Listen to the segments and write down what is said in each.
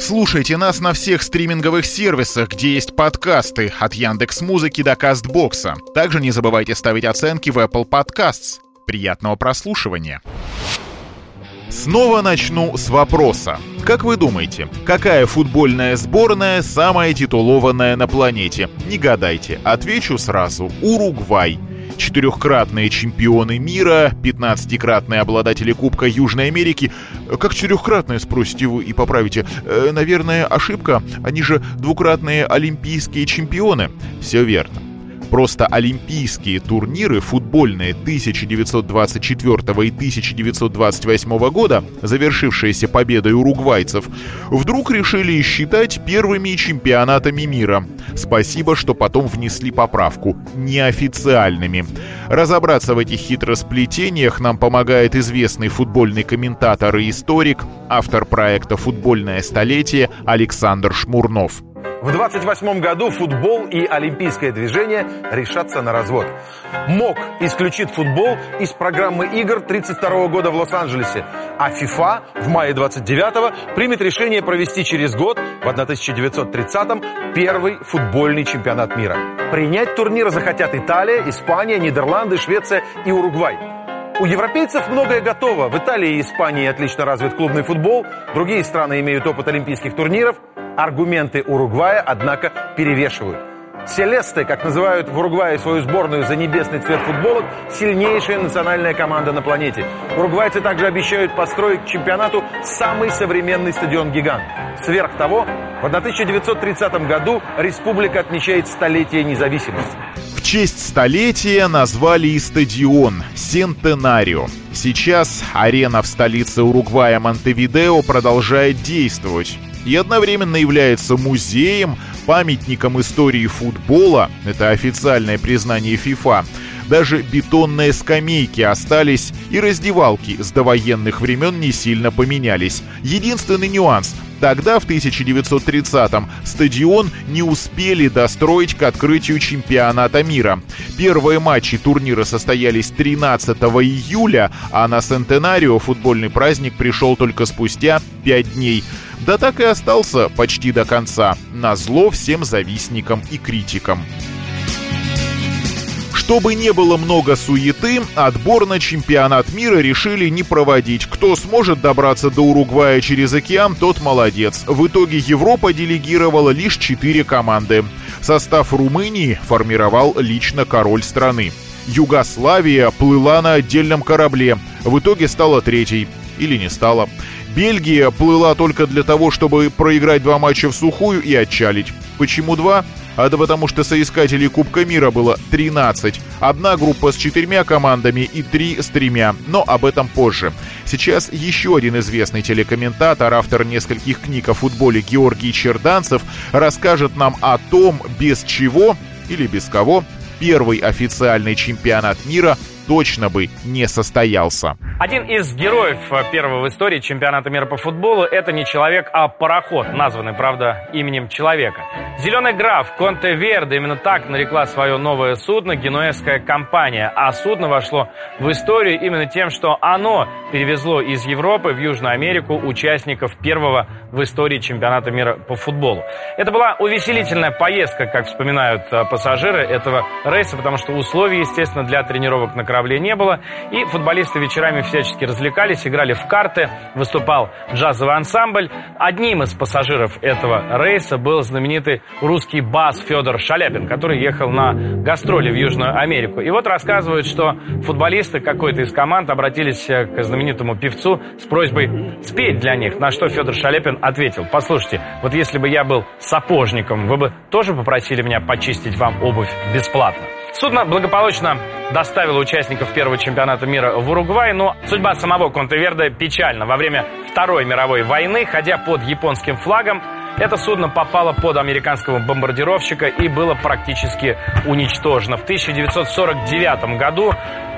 Слушайте нас на всех стриминговых сервисах, где есть подкасты, от Яндекс Музыки до Кастбокса. Также не забывайте ставить оценки в Apple Podcasts. Приятного прослушивания. Снова начну с вопроса. Как вы думаете, какая футбольная сборная самая титулованная на планете? Не гадайте, отвечу сразу. Уругвай четырехкратные чемпионы мира, 15-кратные обладатели Кубка Южной Америки. Как четырехкратные, спросите вы и поправите. Э, наверное, ошибка. Они же двукратные олимпийские чемпионы. Все верно. Просто олимпийские турниры футбольные 1924 и 1928 года, завершившиеся победой уругвайцев, вдруг решили считать первыми чемпионатами мира. Спасибо, что потом внесли поправку – неофициальными. Разобраться в этих хитросплетениях нам помогает известный футбольный комментатор и историк, автор проекта «Футбольное столетие» Александр Шмурнов. В 28 году футбол и олимпийское движение решатся на развод. МОК исключит футбол из программы игр 32 года в Лос-Анджелесе, а ФИФА в мае 29 примет решение провести через год, в 1930-м, первый футбольный чемпионат мира. Принять турнир захотят Италия, Испания, Нидерланды, Швеция и Уругвай. У европейцев многое готово. В Италии и Испании отлично развит клубный футбол. Другие страны имеют опыт олимпийских турниров. Аргументы Уругвая, однако, перевешивают. Селесты, как называют в Уругвае свою сборную за небесный цвет футболок, сильнейшая национальная команда на планете. Уругвайцы также обещают построить к чемпионату самый современный стадион-гигант. Сверх того, в 1930 году республика отмечает столетие независимости. Честь столетия назвали и стадион «Сентенарио». Сейчас арена в столице Уругвая Монтевидео продолжает действовать и одновременно является музеем, памятником истории футбола, это официальное признание ФИФА, даже бетонные скамейки остались, и раздевалки с довоенных времен не сильно поменялись. Единственный нюанс – Тогда, в 1930-м, стадион не успели достроить к открытию чемпионата мира. Первые матчи турнира состоялись 13 июля, а на Сентенарио футбольный праздник пришел только спустя 5 дней. Да так и остался почти до конца, на зло всем завистникам и критикам. Чтобы не было много суеты, отбор на чемпионат мира решили не проводить. Кто сможет добраться до Уругвая через океан, тот молодец. В итоге Европа делегировала лишь четыре команды. Состав Румынии формировал лично король страны. Югославия плыла на отдельном корабле. В итоге стала третьей. Или не стала. Бельгия плыла только для того, чтобы проиграть два матча в сухую и отчалить. Почему два? А да потому что соискателей Кубка мира было 13. Одна группа с четырьмя командами и три с тремя, но об этом позже. Сейчас еще один известный телекомментатор, автор нескольких книг о футболе Георгий Черданцев, расскажет нам о том, без чего или без кого первый официальный чемпионат мира точно бы не состоялся. Один из героев э, первого в истории чемпионата мира по футболу – это не человек, а пароход, названный, правда, именем человека. Зеленый граф Конте Верде именно так нарекла свое новое судно генуэзская компания, а судно вошло в историю именно тем, что оно перевезло из Европы в Южную Америку участников первого в истории чемпионата мира по футболу. Это была увеселительная поездка, как вспоминают э, пассажиры этого рейса, потому что условий, естественно, для тренировок на корабле не было, и футболисты вечерами всячески развлекались, играли в карты, выступал джазовый ансамбль. Одним из пассажиров этого рейса был знаменитый русский бас Федор Шаляпин, который ехал на гастроли в Южную Америку. И вот рассказывают, что футболисты какой-то из команд обратились э, к знаменитому певцу с просьбой спеть для них, на что Федор Шаляпин ответил, послушайте, вот если бы я был сапожником, вы бы тоже попросили меня почистить вам обувь бесплатно. Судно благополучно доставило участников первого чемпионата мира в Уругвай, но судьба самого Контеверда печальна. Во время Второй мировой войны, ходя под японским флагом, Это судно попало под американского бомбардировщика и было практически уничтожено. В 1949 году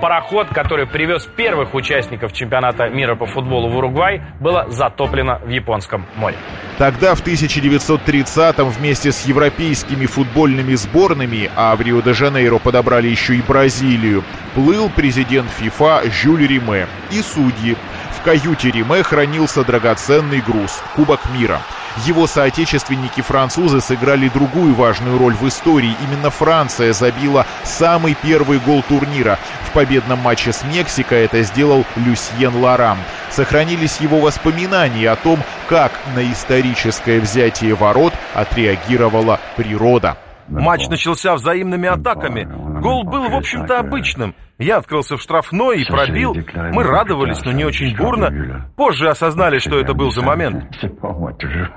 пароход, который привез первых участников чемпионата мира по футболу в Уругвай, было затоплено в Японском море. Тогда, в 1930-м, вместе с европейскими футбольными сборными, а в Рио-де-Жанейро подобрали еще и Бразилию, плыл президент ФИФА Жюль Риме и судьи. В каюте Риме хранился драгоценный груз – Кубок мира – его соотечественники-французы сыграли другую важную роль в истории. Именно Франция забила самый первый гол турнира. В победном матче с Мексикой это сделал Люсьен Ларам. Сохранились его воспоминания о том, как на историческое взятие ворот отреагировала природа. Матч начался взаимными атаками. Гол был, в общем-то, обычным. Я открылся в штрафной и пробил. Мы радовались, но не очень бурно. Позже осознали, что это был за момент.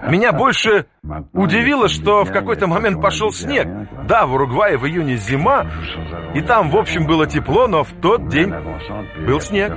Меня больше удивило, что в какой-то момент пошел снег. Да, в Уругвае в июне зима, и там, в общем, было тепло, но в тот день был снег.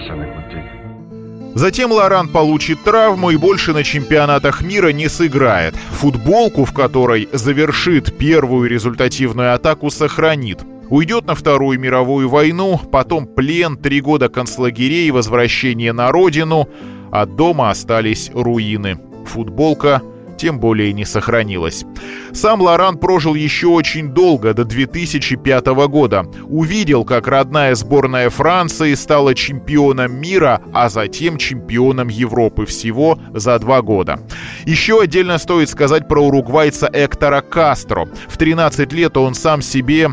Затем Лоран получит травму и больше на чемпионатах мира не сыграет. Футболку, в которой завершит первую результативную атаку, сохранит. Уйдет на Вторую мировую войну, потом плен, три года концлагерей, возвращение на родину, а дома остались руины. Футболка тем более не сохранилась. Сам Лоран прожил еще очень долго, до 2005 года. Увидел, как родная сборная Франции стала чемпионом мира, а затем чемпионом Европы всего за два года. Еще отдельно стоит сказать про уругвайца Эктора Кастро. В 13 лет он сам себе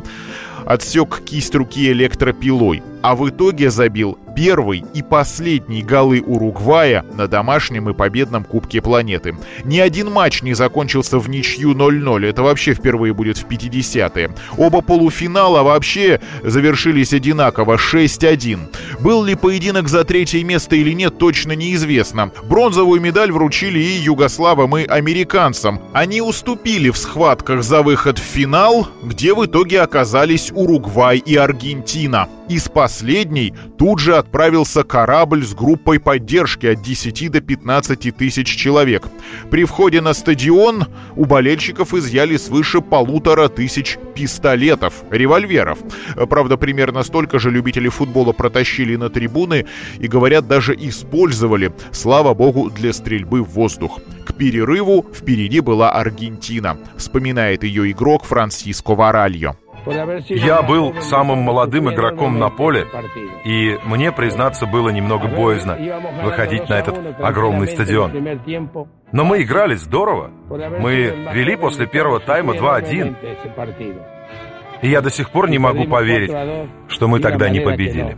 отсек кисть руки электропилой, а в итоге забил первый и последний голы Уругвая на домашнем и победном Кубке планеты. Ни один матч не закончился в ничью 0-0, это вообще впервые будет в 50-е. Оба полуфинала вообще завершились одинаково 6-1. Был ли поединок за третье место или нет, точно неизвестно. Бронзовую медаль вручили и югославам, и американцам. Они уступили в схватках за выход в финал, где в итоге оказались Уругвай и Аргентина. Из последней тут же отправился корабль с группой поддержки от 10 до 15 тысяч человек. При входе на стадион у болельщиков изъяли свыше полутора тысяч пистолетов, револьверов. Правда, примерно столько же любители футбола протащили на трибуны и, говорят, даже использовали, слава богу, для стрельбы в воздух. К перерыву впереди была Аргентина, вспоминает ее игрок Франсиско Варальо. Я был самым молодым игроком на поле, и мне, признаться, было немного боязно выходить на этот огромный стадион. Но мы играли здорово. Мы вели после первого тайма 2-1. И я до сих пор не могу поверить, что мы тогда не победили.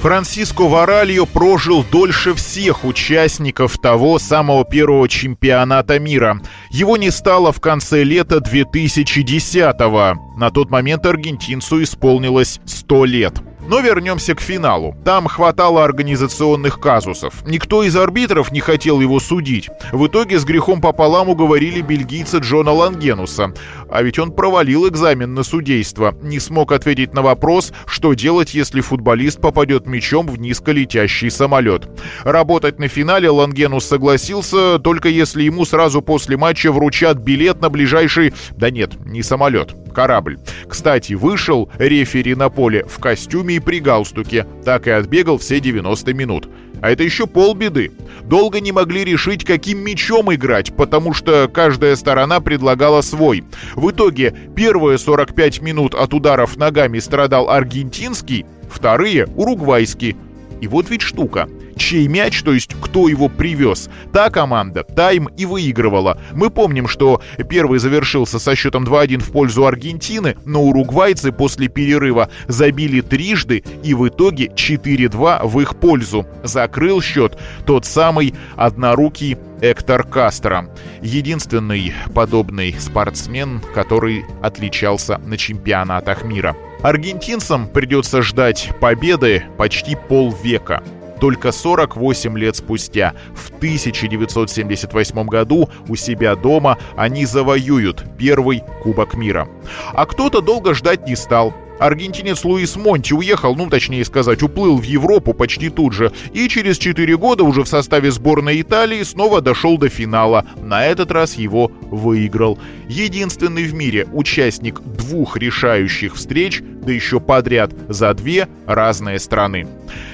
Франсиско Варальо прожил дольше всех участников того самого первого чемпионата мира. Его не стало в конце лета 2010-го. На тот момент аргентинцу исполнилось 100 лет. Но вернемся к финалу. Там хватало организационных казусов. Никто из арбитров не хотел его судить. В итоге с грехом пополам уговорили бельгийца Джона Лангенуса. А ведь он провалил экзамен на судейство. Не смог ответить на вопрос, что делать, если футболист попадет мячом в низколетящий самолет. Работать на финале Лангенус согласился, только если ему сразу после матча вручат билет на ближайший... Да нет, не самолет, корабль. Кстати, вышел рефери на поле в костюме и при галстуке. Так и отбегал все 90 минут. А это еще полбеды. Долго не могли решить, каким мячом играть, потому что каждая сторона предлагала свой. В итоге первые 45 минут от ударов ногами страдал аргентинский, вторые — уругвайский. И вот ведь штука. Чей мяч, то есть кто его привез, та команда тайм и выигрывала. Мы помним, что первый завершился со счетом 2-1 в пользу Аргентины, но уругвайцы после перерыва забили трижды и в итоге 4-2 в их пользу. Закрыл счет тот самый однорукий Эктор Кастро. Единственный подобный спортсмен, который отличался на чемпионатах мира. Аргентинцам придется ждать победы почти полвека. Только 48 лет спустя, в 1978 году, у себя дома они завоюют первый Кубок мира. А кто-то долго ждать не стал. Аргентинец Луис Монти уехал, ну точнее сказать, уплыл в Европу почти тут же, и через 4 года уже в составе сборной Италии снова дошел до финала. На этот раз его выиграл. Единственный в мире участник двух решающих встреч, да еще подряд за две разные страны.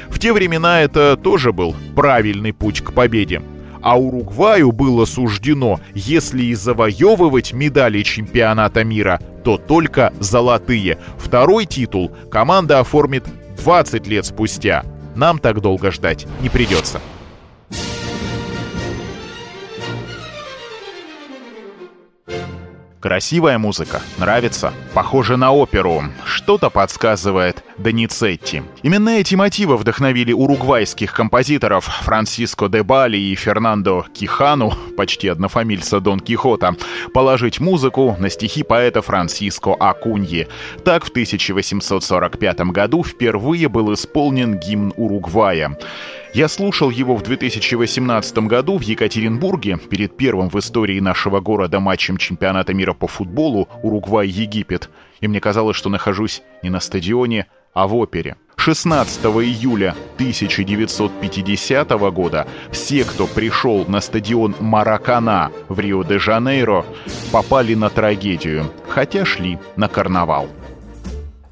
В те времена это тоже был правильный путь к победе а Уругваю было суждено, если и завоевывать медали чемпионата мира, то только золотые. Второй титул команда оформит 20 лет спустя. Нам так долго ждать не придется. Красивая музыка, нравится, похоже на оперу, что-то подсказывает Доницетти. Именно эти мотивы вдохновили уругвайских композиторов Франсиско де Бали и Фернандо Кихану, почти однофамильца Дон Кихота, положить музыку на стихи поэта Франсиско Акуньи. Так в 1845 году впервые был исполнен гимн Уругвая. Я слушал его в 2018 году в Екатеринбурге перед первым в истории нашего города матчем чемпионата мира по футболу Уругвай-Египет, и мне казалось, что нахожусь не на стадионе, а в опере. 16 июля 1950 года все, кто пришел на стадион Маракана в Рио-де-Жанейро, попали на трагедию, хотя шли на карнавал.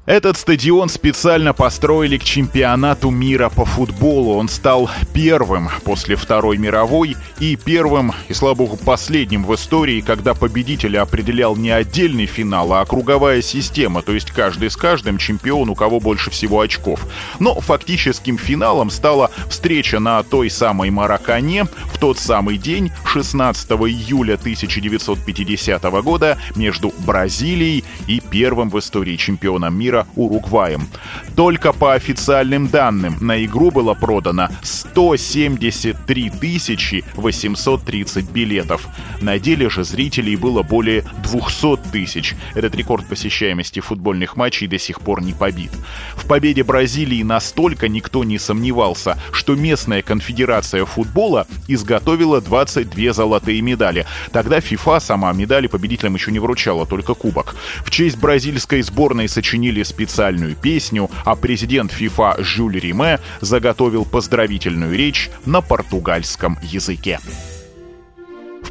Этот стадион специально построили к чемпионату мира по футболу. Он стал первым после Второй мировой и первым, и слава богу, последним в истории, когда победителя определял не отдельный финал, а круговая система, то есть каждый с каждым чемпион, у кого больше всего очков. Но фактическим финалом стала встреча на той самой Маракане в тот самый день, 16 июля 1950 года, между Бразилией и первым в истории чемпионом мира мира Уругваем. Только по официальным данным на игру было продано 173 830 билетов. На деле же зрителей было более 200 тысяч. Этот рекорд посещаемости футбольных матчей до сих пор не побит. В победе Бразилии настолько никто не сомневался, что местная конфедерация футбола изготовила 22 золотые медали. Тогда ФИФА сама медали победителям еще не вручала, только кубок. В честь бразильской сборной сочинили специальную песню, а президент ФИФА Жюль Риме заготовил поздравительную речь на португальском языке.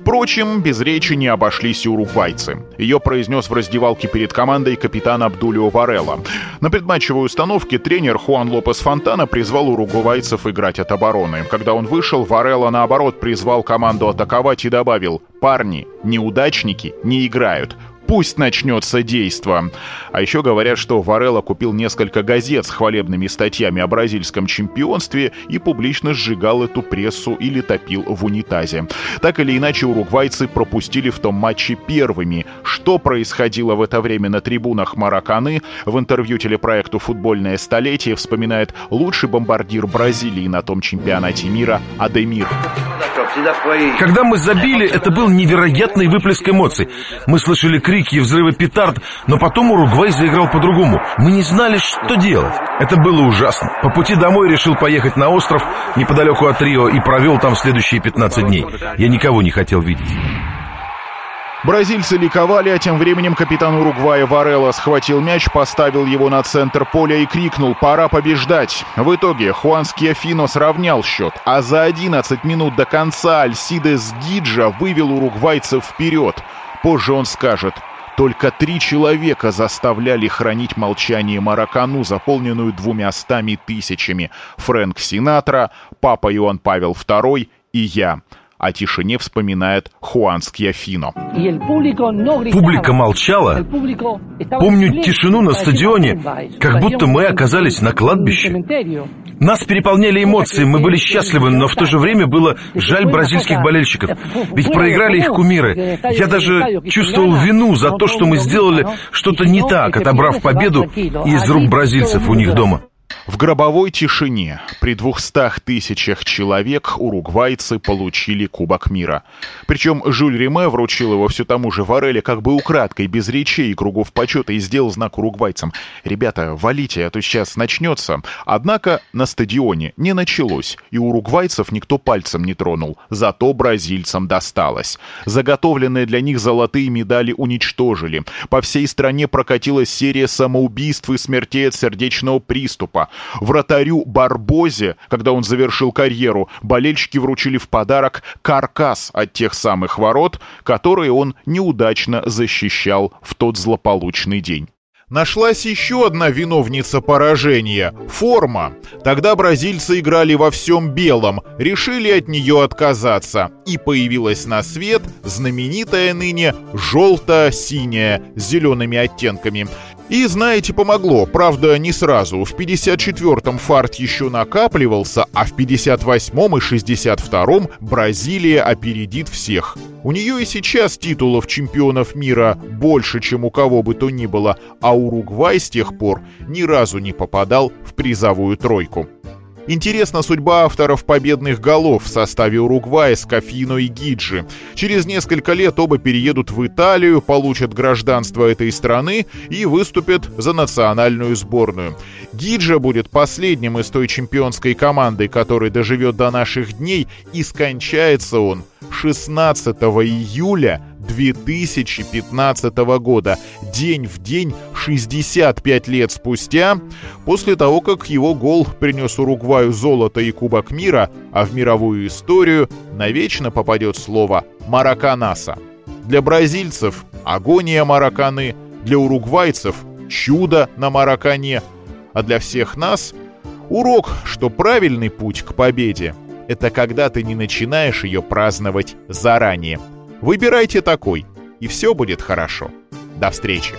Впрочем, без речи не обошлись и уругвайцы. Ее произнес в раздевалке перед командой капитан Абдулио Варелла. На предматчевой установке тренер Хуан Лопес Фонтана призвал уругвайцев играть от обороны. Когда он вышел, Варелла, наоборот, призвал команду атаковать и добавил «Парни, неудачники не играют. Пусть начнется действо. А еще говорят, что Варелла купил несколько газет с хвалебными статьями о бразильском чемпионстве и публично сжигал эту прессу или топил в унитазе. Так или иначе, уругвайцы пропустили в том матче первыми. Что происходило в это время на трибунах Мараканы, в интервью телепроекту «Футбольное столетие» вспоминает лучший бомбардир Бразилии на том чемпионате мира Адемир. Когда мы забили, это был невероятный выплеск эмоций. Мы слышали крик крики и взрывы петард, но потом Уругвай заиграл по-другому. Мы не знали, что делать. Это было ужасно. По пути домой решил поехать на остров неподалеку от Рио и провел там следующие 15 дней. Я никого не хотел видеть. Бразильцы ликовали, а тем временем капитан Уругвая Варелла схватил мяч, поставил его на центр поля и крикнул «Пора побеждать!». В итоге Хуан Скиафино сравнял счет, а за 11 минут до конца Альсидес Гиджа вывел уругвайцев вперед. Позже он скажет, только три человека заставляли хранить молчание Маракану, заполненную двумястами тысячами. Фрэнк Синатра, папа Иоанн Павел II и я. О тишине вспоминает Хуан Скьяфино. Публика молчала. Помню тишину на стадионе, как будто мы оказались на кладбище. Нас переполняли эмоции, мы были счастливы, но в то же время было жаль бразильских болельщиков. Ведь проиграли их кумиры. Я даже чувствовал вину за то, что мы сделали что-то не так, отобрав победу из рук бразильцев у них дома. В гробовой тишине при двухстах тысячах человек уругвайцы получили Кубок мира. Причем Жюль Риме вручил его все тому же Вареле как бы украдкой, без речей и кругов почета и сделал знак уругвайцам. «Ребята, валите, а то сейчас начнется». Однако на стадионе не началось, и уругвайцев никто пальцем не тронул. Зато бразильцам досталось. Заготовленные для них золотые медали уничтожили. По всей стране прокатилась серия самоубийств и смертей от сердечного приступа. Вратарю Барбозе, когда он завершил карьеру, болельщики вручили в подарок каркас от тех самых ворот, которые он неудачно защищал в тот злополучный день. Нашлась еще одна виновница поражения – форма. Тогда бразильцы играли во всем белом, решили от нее отказаться. И появилась на свет знаменитая ныне желто-синяя с зелеными оттенками. И, знаете, помогло. Правда, не сразу. В 54-м фарт еще накапливался, а в 58-м и 62-м Бразилия опередит всех. У нее и сейчас титулов чемпионов мира больше, чем у кого бы то ни было, а Уругвай с тех пор ни разу не попадал в призовую тройку. Интересна судьба авторов победных голов в составе Уругвая, Скафино и Гиджи. Через несколько лет оба переедут в Италию, получат гражданство этой страны и выступят за национальную сборную. Гиджа будет последним из той чемпионской команды, который доживет до наших дней, и скончается он 16 июля 2015 года, день в день, 65 лет спустя, после того, как его гол принес Уругваю золото и Кубок мира, а в мировую историю навечно попадет слово «мараканаса». Для бразильцев – агония мараканы, для уругвайцев – чудо на маракане, а для всех нас – урок, что правильный путь к победе – это когда ты не начинаешь ее праздновать заранее – Выбирайте такой, и все будет хорошо. До встречи!